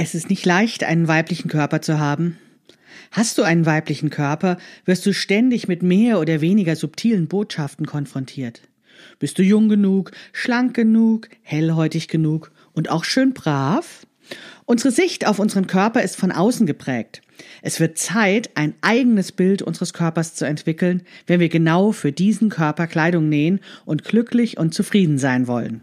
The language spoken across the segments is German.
Es ist nicht leicht, einen weiblichen Körper zu haben. Hast du einen weiblichen Körper, wirst du ständig mit mehr oder weniger subtilen Botschaften konfrontiert. Bist du jung genug, schlank genug, hellhäutig genug und auch schön brav? Unsere Sicht auf unseren Körper ist von außen geprägt. Es wird Zeit, ein eigenes Bild unseres Körpers zu entwickeln, wenn wir genau für diesen Körper Kleidung nähen und glücklich und zufrieden sein wollen.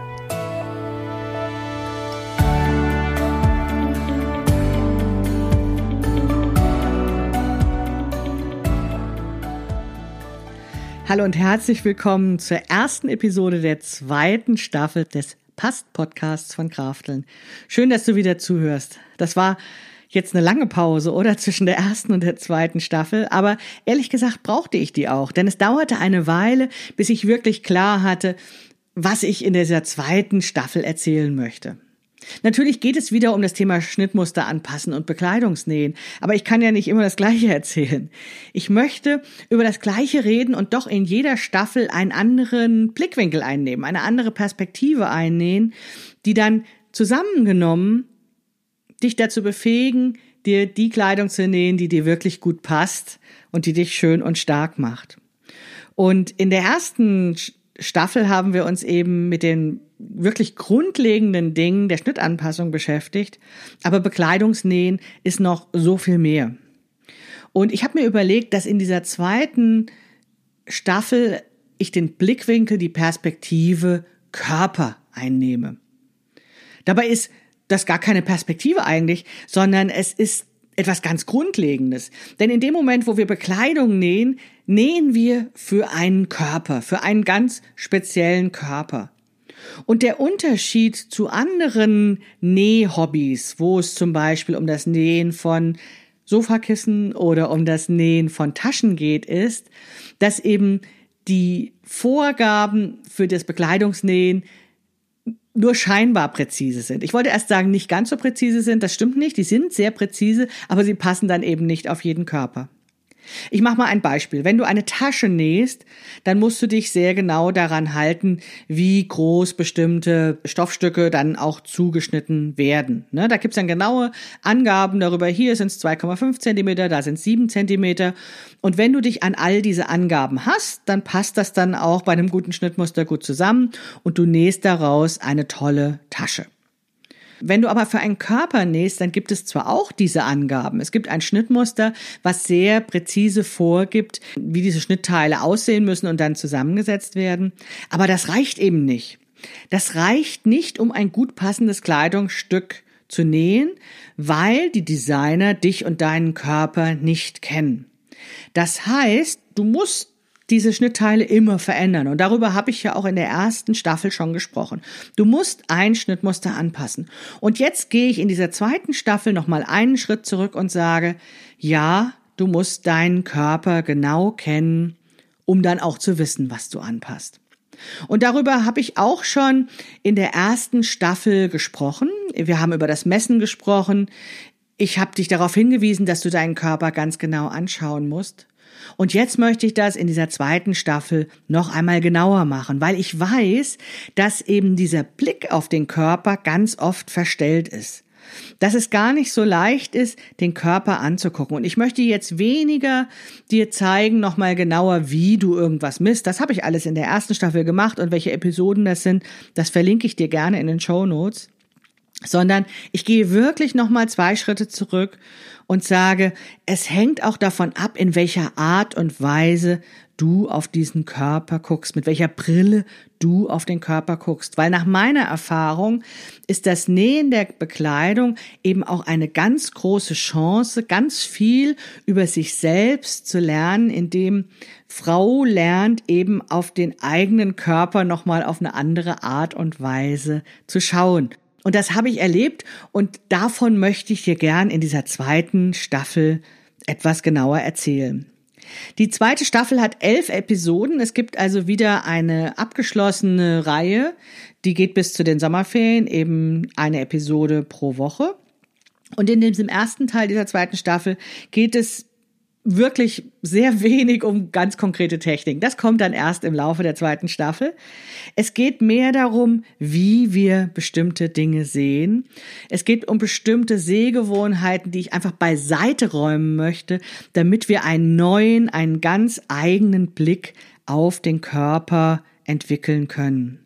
Hallo und herzlich willkommen zur ersten Episode der zweiten Staffel des Past-Podcasts von Krafteln. Schön, dass du wieder zuhörst. Das war jetzt eine lange Pause, oder? Zwischen der ersten und der zweiten Staffel. Aber ehrlich gesagt brauchte ich die auch, denn es dauerte eine Weile, bis ich wirklich klar hatte, was ich in dieser zweiten Staffel erzählen möchte. Natürlich geht es wieder um das Thema Schnittmuster anpassen und Bekleidungsnähen, aber ich kann ja nicht immer das Gleiche erzählen. Ich möchte über das Gleiche reden und doch in jeder Staffel einen anderen Blickwinkel einnehmen, eine andere Perspektive einnähen, die dann zusammengenommen dich dazu befähigen, dir die Kleidung zu nähen, die dir wirklich gut passt und die dich schön und stark macht. Und in der ersten Staffel haben wir uns eben mit den wirklich grundlegenden Dingen der Schnittanpassung beschäftigt, aber Bekleidungsnähen ist noch so viel mehr. Und ich habe mir überlegt, dass in dieser zweiten Staffel ich den Blickwinkel, die Perspektive Körper einnehme. Dabei ist das gar keine Perspektive eigentlich, sondern es ist etwas ganz Grundlegendes. Denn in dem Moment, wo wir Bekleidung nähen, nähen wir für einen Körper, für einen ganz speziellen Körper. Und der Unterschied zu anderen Nähhobbys, wo es zum Beispiel um das Nähen von Sofakissen oder um das Nähen von Taschen geht, ist, dass eben die Vorgaben für das Bekleidungsnähen nur scheinbar präzise sind. Ich wollte erst sagen, nicht ganz so präzise sind, das stimmt nicht, die sind sehr präzise, aber sie passen dann eben nicht auf jeden Körper. Ich mache mal ein Beispiel. Wenn du eine Tasche nähst, dann musst du dich sehr genau daran halten, wie groß bestimmte Stoffstücke dann auch zugeschnitten werden. Ne? Da gibt's dann genaue Angaben darüber. Hier sind es 2,5 Zentimeter, da sind es 7 Zentimeter. Und wenn du dich an all diese Angaben hast, dann passt das dann auch bei einem guten Schnittmuster gut zusammen und du nähst daraus eine tolle Tasche. Wenn du aber für einen Körper nähst, dann gibt es zwar auch diese Angaben. Es gibt ein Schnittmuster, was sehr präzise vorgibt, wie diese Schnittteile aussehen müssen und dann zusammengesetzt werden. Aber das reicht eben nicht. Das reicht nicht, um ein gut passendes Kleidungsstück zu nähen, weil die Designer dich und deinen Körper nicht kennen. Das heißt, du musst diese Schnittteile immer verändern. Und darüber habe ich ja auch in der ersten Staffel schon gesprochen. Du musst ein Schnittmuster anpassen. Und jetzt gehe ich in dieser zweiten Staffel nochmal einen Schritt zurück und sage, ja, du musst deinen Körper genau kennen, um dann auch zu wissen, was du anpasst. Und darüber habe ich auch schon in der ersten Staffel gesprochen. Wir haben über das Messen gesprochen. Ich habe dich darauf hingewiesen, dass du deinen Körper ganz genau anschauen musst. Und jetzt möchte ich das in dieser zweiten Staffel noch einmal genauer machen, weil ich weiß, dass eben dieser Blick auf den Körper ganz oft verstellt ist. Dass es gar nicht so leicht ist, den Körper anzugucken. Und ich möchte jetzt weniger dir zeigen, nochmal genauer, wie du irgendwas misst. Das habe ich alles in der ersten Staffel gemacht und welche Episoden das sind, das verlinke ich dir gerne in den Show Notes. Sondern ich gehe wirklich noch mal zwei Schritte zurück und sage, es hängt auch davon ab, in welcher Art und Weise du auf diesen Körper guckst, mit welcher Brille du auf den Körper guckst. Weil nach meiner Erfahrung ist das Nähen der Bekleidung eben auch eine ganz große Chance, ganz viel über sich selbst zu lernen, indem Frau lernt eben auf den eigenen Körper nochmal auf eine andere Art und Weise zu schauen. Und das habe ich erlebt und davon möchte ich dir gern in dieser zweiten Staffel etwas genauer erzählen. Die zweite Staffel hat elf Episoden. Es gibt also wieder eine abgeschlossene Reihe. Die geht bis zu den Sommerferien, eben eine Episode pro Woche. Und in diesem ersten Teil dieser zweiten Staffel geht es wirklich sehr wenig um ganz konkrete Techniken. Das kommt dann erst im Laufe der zweiten Staffel. Es geht mehr darum, wie wir bestimmte Dinge sehen. Es geht um bestimmte Sehgewohnheiten, die ich einfach beiseite räumen möchte, damit wir einen neuen, einen ganz eigenen Blick auf den Körper entwickeln können.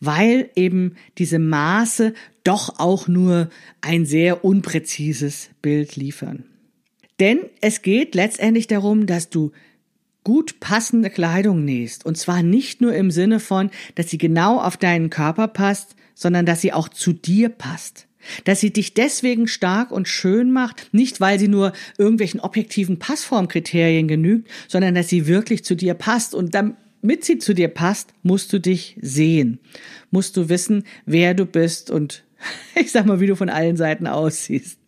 Weil eben diese Maße doch auch nur ein sehr unpräzises Bild liefern. Denn es geht letztendlich darum, dass du gut passende Kleidung nähst. Und zwar nicht nur im Sinne von, dass sie genau auf deinen Körper passt, sondern dass sie auch zu dir passt. Dass sie dich deswegen stark und schön macht, nicht weil sie nur irgendwelchen objektiven Passformkriterien genügt, sondern dass sie wirklich zu dir passt. Und damit sie zu dir passt, musst du dich sehen. Musst du wissen, wer du bist und ich sag mal, wie du von allen Seiten aussiehst.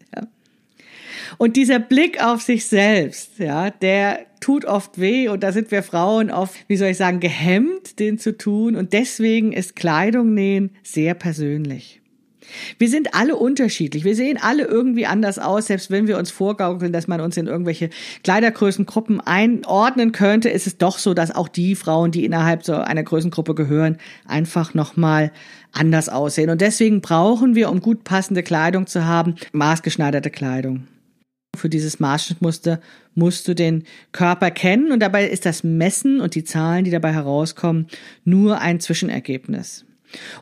Und dieser Blick auf sich selbst, ja, der tut oft weh und da sind wir Frauen oft, wie soll ich sagen, gehemmt, den zu tun. Und deswegen ist Kleidung nähen sehr persönlich. Wir sind alle unterschiedlich. Wir sehen alle irgendwie anders aus. Selbst wenn wir uns vorgaukeln, dass man uns in irgendwelche Kleidergrößengruppen einordnen könnte, ist es doch so, dass auch die Frauen, die innerhalb so einer Größengruppe gehören, einfach nochmal anders aussehen. Und deswegen brauchen wir, um gut passende Kleidung zu haben, maßgeschneiderte Kleidung. Für dieses Maßschnittmuster musst du den Körper kennen und dabei ist das Messen und die Zahlen, die dabei herauskommen, nur ein Zwischenergebnis.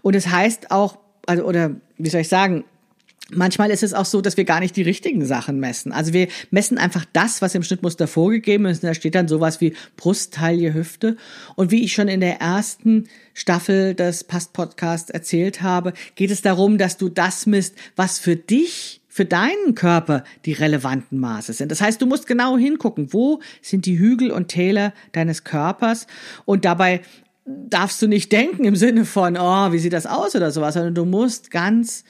Und es das heißt auch, also, oder wie soll ich sagen, Manchmal ist es auch so, dass wir gar nicht die richtigen Sachen messen. Also wir messen einfach das, was im Schnittmuster vorgegeben ist. Da steht dann sowas wie Brusttaille, Hüfte. Und wie ich schon in der ersten Staffel des Past-Podcasts erzählt habe, geht es darum, dass du das misst, was für dich für deinen Körper die relevanten Maße sind. Das heißt, du musst genau hingucken, wo sind die Hügel und Täler deines Körpers und dabei darfst du nicht denken im Sinne von, oh, wie sieht das aus oder sowas, sondern du musst ganz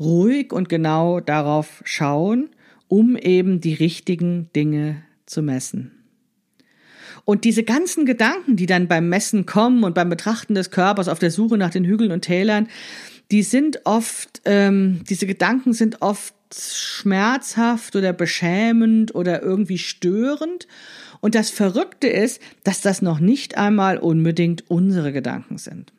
ruhig und genau darauf schauen, um eben die richtigen Dinge zu messen. Und diese ganzen Gedanken, die dann beim Messen kommen und beim Betrachten des Körpers auf der Suche nach den Hügeln und Tälern, die sind oft, ähm, diese Gedanken sind oft schmerzhaft oder beschämend oder irgendwie störend. Und das Verrückte ist, dass das noch nicht einmal unbedingt unsere Gedanken sind.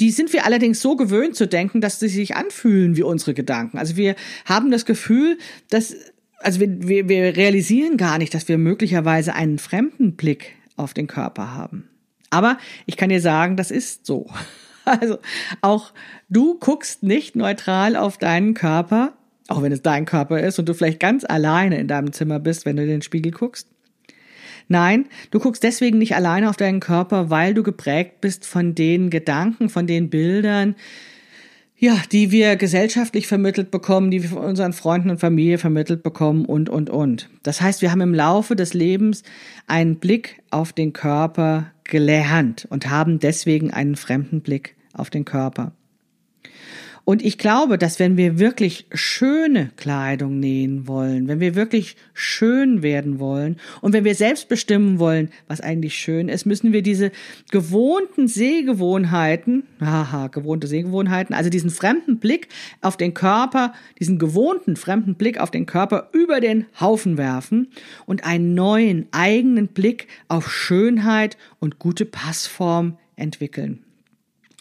Die sind wir allerdings so gewöhnt zu denken, dass sie sich anfühlen wie unsere Gedanken. Also wir haben das Gefühl, dass, also wir, wir, wir realisieren gar nicht, dass wir möglicherweise einen fremden Blick auf den Körper haben. Aber ich kann dir sagen, das ist so. Also auch du guckst nicht neutral auf deinen Körper, auch wenn es dein Körper ist und du vielleicht ganz alleine in deinem Zimmer bist, wenn du in den Spiegel guckst. Nein, du guckst deswegen nicht alleine auf deinen Körper, weil du geprägt bist von den Gedanken, von den Bildern, ja, die wir gesellschaftlich vermittelt bekommen, die wir von unseren Freunden und Familie vermittelt bekommen und, und, und. Das heißt, wir haben im Laufe des Lebens einen Blick auf den Körper gelernt und haben deswegen einen fremden Blick auf den Körper. Und ich glaube, dass wenn wir wirklich schöne Kleidung nähen wollen, wenn wir wirklich schön werden wollen und wenn wir selbst bestimmen wollen, was eigentlich schön ist, müssen wir diese gewohnten Sehgewohnheiten, haha, gewohnte Sehgewohnheiten, also diesen fremden Blick auf den Körper, diesen gewohnten fremden Blick auf den Körper über den Haufen werfen und einen neuen eigenen Blick auf Schönheit und gute Passform entwickeln.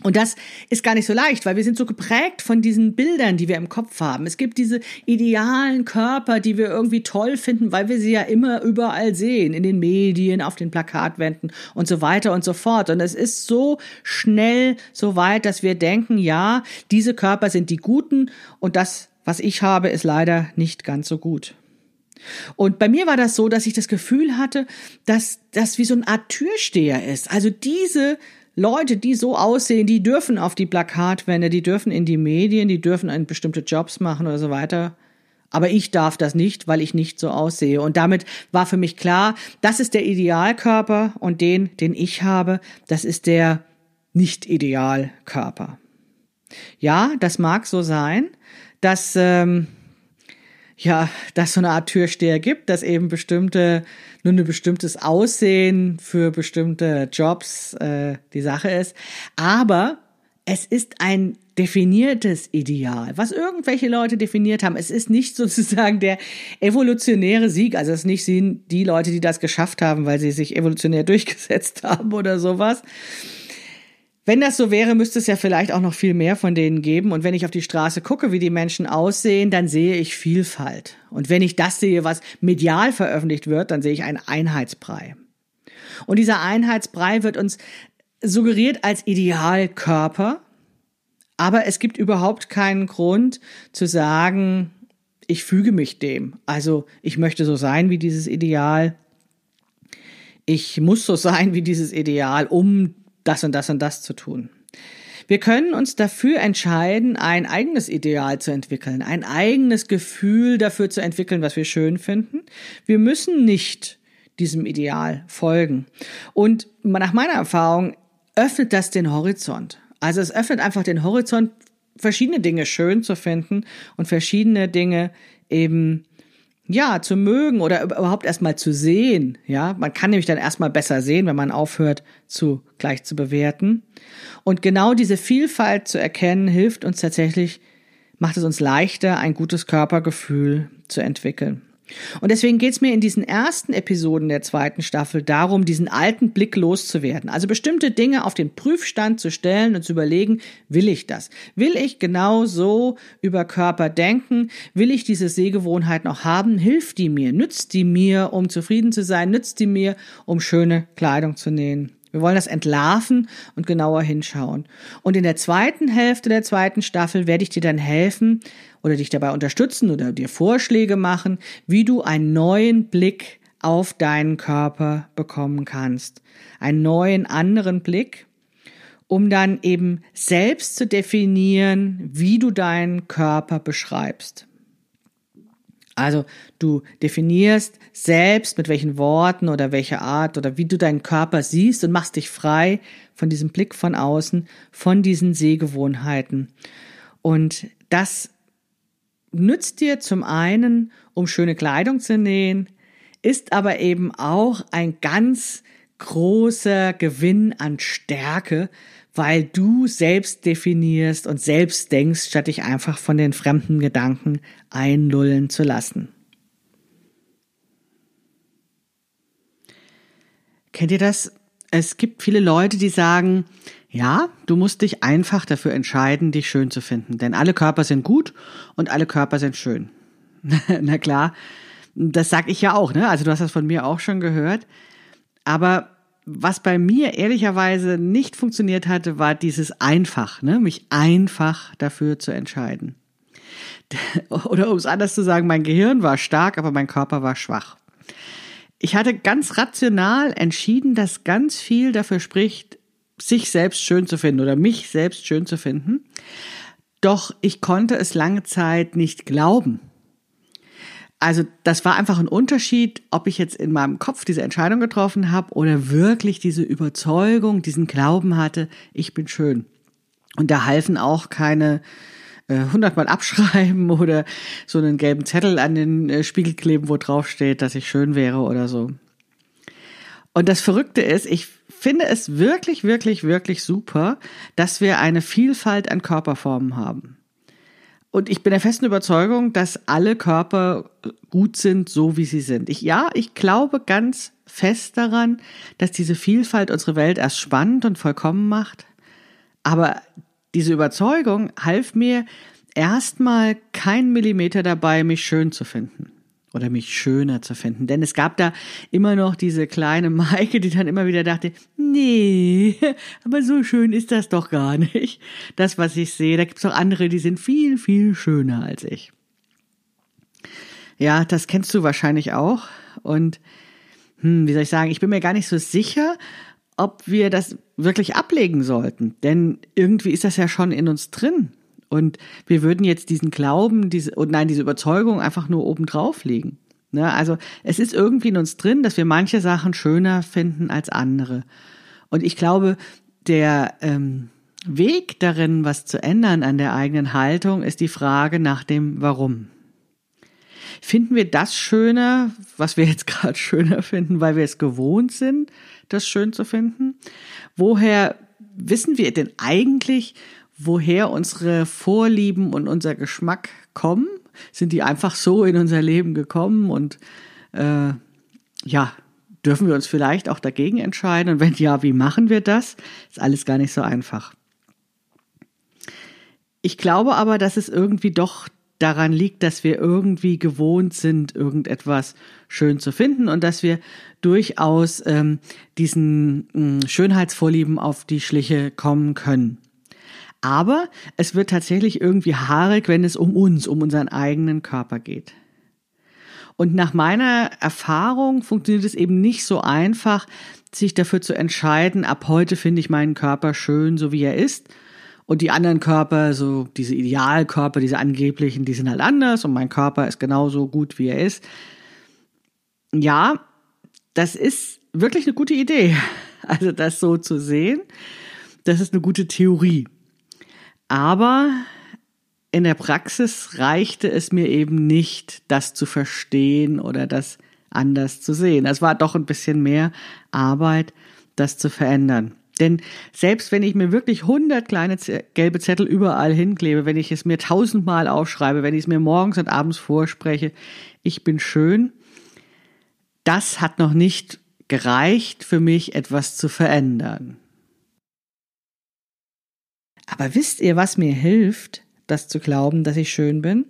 Und das ist gar nicht so leicht, weil wir sind so geprägt von diesen Bildern, die wir im Kopf haben. Es gibt diese idealen Körper, die wir irgendwie toll finden, weil wir sie ja immer überall sehen, in den Medien, auf den Plakatwänden und so weiter und so fort. Und es ist so schnell so weit, dass wir denken, ja, diese Körper sind die guten und das, was ich habe, ist leider nicht ganz so gut. Und bei mir war das so, dass ich das Gefühl hatte, dass das wie so eine Art Türsteher ist. Also diese Leute, die so aussehen, die dürfen auf die Plakatwände, die dürfen in die Medien, die dürfen in bestimmte Jobs machen oder so weiter. Aber ich darf das nicht, weil ich nicht so aussehe. Und damit war für mich klar, das ist der Idealkörper und den, den ich habe, das ist der Nicht-Idealkörper. Ja, das mag so sein, dass ähm, ja, dass so eine Art Türsteher gibt, dass eben bestimmte, nur ein bestimmtes Aussehen für bestimmte Jobs äh, die Sache ist. Aber es ist ein definiertes Ideal, was irgendwelche Leute definiert haben. Es ist nicht sozusagen der evolutionäre Sieg, also es ist nicht die Leute, die das geschafft haben, weil sie sich evolutionär durchgesetzt haben oder sowas, wenn das so wäre, müsste es ja vielleicht auch noch viel mehr von denen geben. Und wenn ich auf die Straße gucke, wie die Menschen aussehen, dann sehe ich Vielfalt. Und wenn ich das sehe, was medial veröffentlicht wird, dann sehe ich einen Einheitsbrei. Und dieser Einheitsbrei wird uns suggeriert als Idealkörper. Aber es gibt überhaupt keinen Grund zu sagen, ich füge mich dem. Also ich möchte so sein wie dieses Ideal. Ich muss so sein wie dieses Ideal, um das und das und das zu tun. Wir können uns dafür entscheiden, ein eigenes Ideal zu entwickeln, ein eigenes Gefühl dafür zu entwickeln, was wir schön finden. Wir müssen nicht diesem Ideal folgen. Und nach meiner Erfahrung öffnet das den Horizont. Also es öffnet einfach den Horizont, verschiedene Dinge schön zu finden und verschiedene Dinge eben ja, zu mögen oder überhaupt erstmal zu sehen. Ja, man kann nämlich dann erstmal besser sehen, wenn man aufhört, zu gleich zu bewerten. Und genau diese Vielfalt zu erkennen, hilft uns tatsächlich, macht es uns leichter, ein gutes Körpergefühl zu entwickeln. Und deswegen geht es mir in diesen ersten Episoden der zweiten Staffel darum, diesen alten Blick loszuwerden. Also bestimmte Dinge auf den Prüfstand zu stellen und zu überlegen, will ich das? Will ich genau so über Körper denken? Will ich diese Sehgewohnheit noch haben? Hilft die mir? Nützt die mir, um zufrieden zu sein? Nützt die mir, um schöne Kleidung zu nähen? Wir wollen das entlarven und genauer hinschauen. Und in der zweiten Hälfte der zweiten Staffel werde ich dir dann helfen, oder dich dabei unterstützen oder dir Vorschläge machen, wie du einen neuen Blick auf deinen Körper bekommen kannst. Einen neuen anderen Blick, um dann eben selbst zu definieren, wie du deinen Körper beschreibst. Also du definierst selbst mit welchen Worten oder welcher Art oder wie du deinen Körper siehst und machst dich frei von diesem Blick von außen, von diesen Sehgewohnheiten. Und das nützt dir zum einen, um schöne Kleidung zu nähen, ist aber eben auch ein ganz großer Gewinn an Stärke, weil du selbst definierst und selbst denkst, statt dich einfach von den fremden Gedanken einlullen zu lassen. Kennt ihr das? Es gibt viele Leute, die sagen, ja, du musst dich einfach dafür entscheiden, dich schön zu finden. Denn alle Körper sind gut und alle Körper sind schön. Na klar, das sag ich ja auch, ne? Also du hast das von mir auch schon gehört. Aber was bei mir ehrlicherweise nicht funktioniert hatte, war dieses einfach, ne? Mich einfach dafür zu entscheiden. Oder um es anders zu sagen, mein Gehirn war stark, aber mein Körper war schwach. Ich hatte ganz rational entschieden, dass ganz viel dafür spricht, sich selbst schön zu finden oder mich selbst schön zu finden. Doch ich konnte es lange Zeit nicht glauben. Also das war einfach ein Unterschied, ob ich jetzt in meinem Kopf diese Entscheidung getroffen habe oder wirklich diese Überzeugung, diesen Glauben hatte, ich bin schön. Und da halfen auch keine äh, hundertmal abschreiben oder so einen gelben Zettel an den äh, Spiegel kleben, wo drauf steht, dass ich schön wäre oder so. Und das Verrückte ist, ich finde es wirklich, wirklich, wirklich super, dass wir eine Vielfalt an Körperformen haben. Und ich bin der festen Überzeugung, dass alle Körper gut sind, so wie sie sind. Ich, ja, ich glaube ganz fest daran, dass diese Vielfalt unsere Welt erst spannend und vollkommen macht. Aber diese Überzeugung half mir erstmal kein Millimeter dabei, mich schön zu finden oder mich schöner zu finden. Denn es gab da immer noch diese kleine Maike, die dann immer wieder dachte, nee, aber so schön ist das doch gar nicht. Das, was ich sehe, da gibt es auch andere, die sind viel, viel schöner als ich. Ja, das kennst du wahrscheinlich auch. Und hm, wie soll ich sagen, ich bin mir gar nicht so sicher, ob wir das wirklich ablegen sollten. Denn irgendwie ist das ja schon in uns drin. Und wir würden jetzt diesen Glauben, diese, und nein, diese Überzeugung einfach nur oben drauf legen. Ne? Also es ist irgendwie in uns drin, dass wir manche Sachen schöner finden als andere. Und ich glaube, der ähm, Weg darin, was zu ändern an der eigenen Haltung, ist die Frage nach dem Warum. Finden wir das schöner, was wir jetzt gerade schöner finden, weil wir es gewohnt sind, das schön zu finden? Woher wissen wir denn eigentlich, woher unsere Vorlieben und unser Geschmack kommen? Sind die einfach so in unser Leben gekommen und äh, ja, dürfen wir uns vielleicht auch dagegen entscheiden? Und wenn ja, wie machen wir das? Ist alles gar nicht so einfach. Ich glaube aber, dass es irgendwie doch daran liegt, dass wir irgendwie gewohnt sind, irgendetwas schön zu finden und dass wir durchaus ähm, diesen äh, Schönheitsvorlieben auf die Schliche kommen können. Aber es wird tatsächlich irgendwie haarig, wenn es um uns, um unseren eigenen Körper geht. Und nach meiner Erfahrung funktioniert es eben nicht so einfach, sich dafür zu entscheiden, ab heute finde ich meinen Körper schön, so wie er ist, und die anderen Körper, so diese Idealkörper, diese angeblichen, die sind halt anders und mein Körper ist genauso gut, wie er ist. Ja, das ist wirklich eine gute Idee. Also das so zu sehen, das ist eine gute Theorie. Aber in der Praxis reichte es mir eben nicht, das zu verstehen oder das anders zu sehen. Es war doch ein bisschen mehr Arbeit, das zu verändern. Denn selbst wenn ich mir wirklich hundert kleine gelbe Zettel überall hinklebe, wenn ich es mir tausendmal aufschreibe, wenn ich es mir morgens und abends vorspreche, ich bin schön, das hat noch nicht gereicht für mich, etwas zu verändern. Aber wisst ihr, was mir hilft, das zu glauben, dass ich schön bin?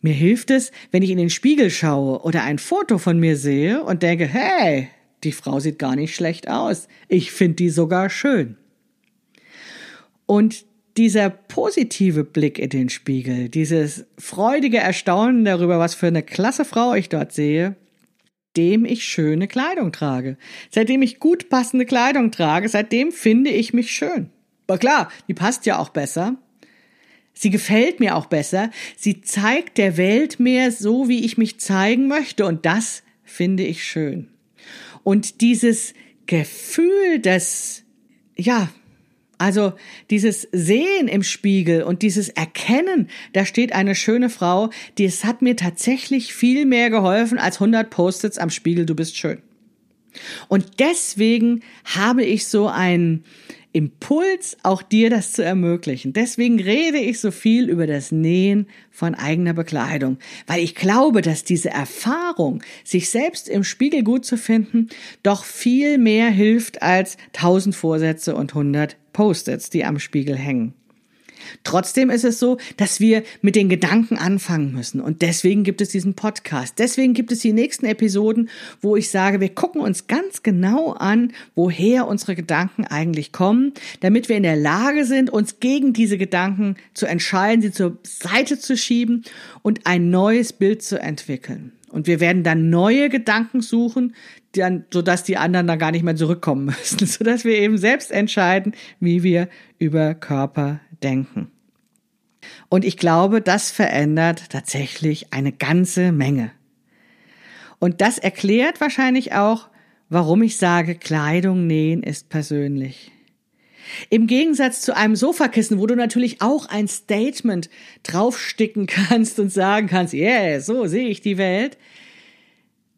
Mir hilft es, wenn ich in den Spiegel schaue oder ein Foto von mir sehe und denke, hey, die Frau sieht gar nicht schlecht aus. Ich finde die sogar schön. Und dieser positive Blick in den Spiegel, dieses freudige Erstaunen darüber, was für eine klasse Frau ich dort sehe, dem ich schöne Kleidung trage. Seitdem ich gut passende Kleidung trage, seitdem finde ich mich schön. Aber klar, die passt ja auch besser. Sie gefällt mir auch besser. Sie zeigt der Welt mehr so, wie ich mich zeigen möchte. Und das finde ich schön. Und dieses Gefühl des, ja, also dieses Sehen im Spiegel und dieses Erkennen, da steht eine schöne Frau, die es hat mir tatsächlich viel mehr geholfen als 100 Post-its am Spiegel, du bist schön. Und deswegen habe ich so ein, Impuls, auch dir das zu ermöglichen. Deswegen rede ich so viel über das Nähen von eigener Bekleidung, weil ich glaube, dass diese Erfahrung, sich selbst im Spiegel gut zu finden, doch viel mehr hilft als tausend Vorsätze und hundert Post-its, die am Spiegel hängen. Trotzdem ist es so, dass wir mit den Gedanken anfangen müssen. Und deswegen gibt es diesen Podcast. Deswegen gibt es die nächsten Episoden, wo ich sage, wir gucken uns ganz genau an, woher unsere Gedanken eigentlich kommen, damit wir in der Lage sind, uns gegen diese Gedanken zu entscheiden, sie zur Seite zu schieben und ein neues Bild zu entwickeln. Und wir werden dann neue Gedanken suchen, dann, sodass die anderen dann gar nicht mehr zurückkommen müssen, sodass wir eben selbst entscheiden, wie wir über Körper denken. Und ich glaube, das verändert tatsächlich eine ganze Menge. Und das erklärt wahrscheinlich auch, warum ich sage, Kleidung nähen ist persönlich. Im Gegensatz zu einem Sofakissen, wo du natürlich auch ein Statement draufsticken kannst und sagen kannst, yeah, so sehe ich die Welt,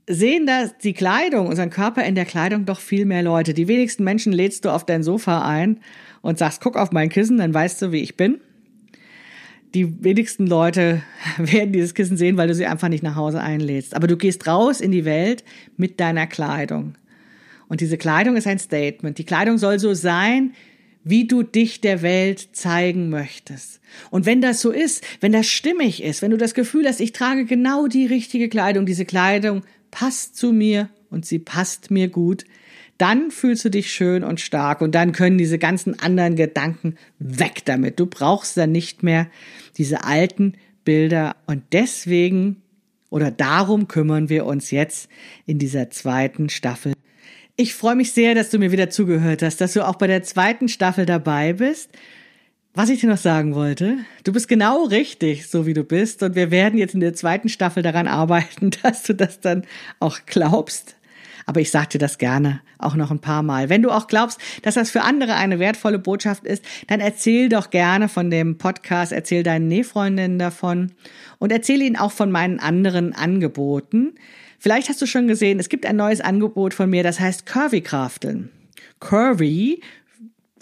sehen das die Kleidung, unseren Körper in der Kleidung doch viel mehr Leute. Die wenigsten Menschen lädst du auf dein Sofa ein und sagst, guck auf mein Kissen, dann weißt du, wie ich bin. Die wenigsten Leute werden dieses Kissen sehen, weil du sie einfach nicht nach Hause einlädst. Aber du gehst raus in die Welt mit deiner Kleidung. Und diese Kleidung ist ein Statement. Die Kleidung soll so sein, wie du dich der Welt zeigen möchtest. Und wenn das so ist, wenn das stimmig ist, wenn du das Gefühl hast, ich trage genau die richtige Kleidung, diese Kleidung passt zu mir und sie passt mir gut, dann fühlst du dich schön und stark und dann können diese ganzen anderen Gedanken weg damit. Du brauchst dann nicht mehr diese alten Bilder und deswegen oder darum kümmern wir uns jetzt in dieser zweiten Staffel ich freue mich sehr, dass du mir wieder zugehört hast, dass du auch bei der zweiten Staffel dabei bist. Was ich dir noch sagen wollte, du bist genau richtig, so wie du bist. Und wir werden jetzt in der zweiten Staffel daran arbeiten, dass du das dann auch glaubst. Aber ich sage dir das gerne auch noch ein paar Mal. Wenn du auch glaubst, dass das für andere eine wertvolle Botschaft ist, dann erzähl doch gerne von dem Podcast, erzähl deinen Nähfreundinnen davon und erzähl ihnen auch von meinen anderen Angeboten. Vielleicht hast du schon gesehen, es gibt ein neues Angebot von mir, das heißt Curvy Crafteln. Curvy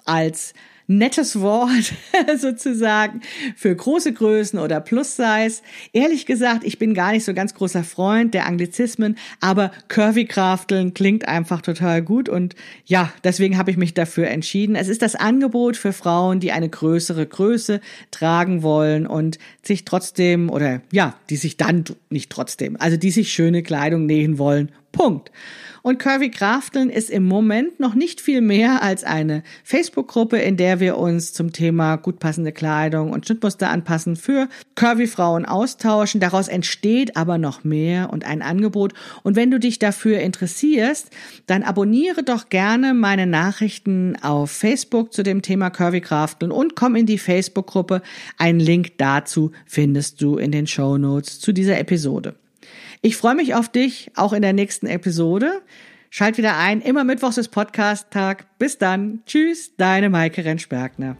als nettes Wort sozusagen für große Größen oder Plus-Size. Ehrlich gesagt, ich bin gar nicht so ganz großer Freund der Anglizismen, aber Curvy Crafteln klingt einfach total gut und ja, deswegen habe ich mich dafür entschieden. Es ist das Angebot für Frauen, die eine größere Größe tragen wollen und sich trotzdem oder ja, die sich dann nicht trotzdem, also die sich schöne Kleidung nähen wollen. Punkt. Und Curvy Crafteln ist im Moment noch nicht viel mehr als eine Facebook-Gruppe, in der wir uns zum Thema gut passende Kleidung und Schnittmuster anpassen für Curvy Frauen austauschen. Daraus entsteht aber noch mehr und ein Angebot. Und wenn du dich dafür interessierst, dann abonniere doch gerne meine Nachrichten auf Facebook zu dem Thema Curvy Crafteln und komm in die Facebook-Gruppe. Einen Link dazu findest du in den Show Notes zu dieser Episode. Ich freue mich auf dich auch in der nächsten Episode. Schalt wieder ein. Immer Mittwochs ist Podcast-Tag. Bis dann. Tschüss, deine Maike Rentschbergner.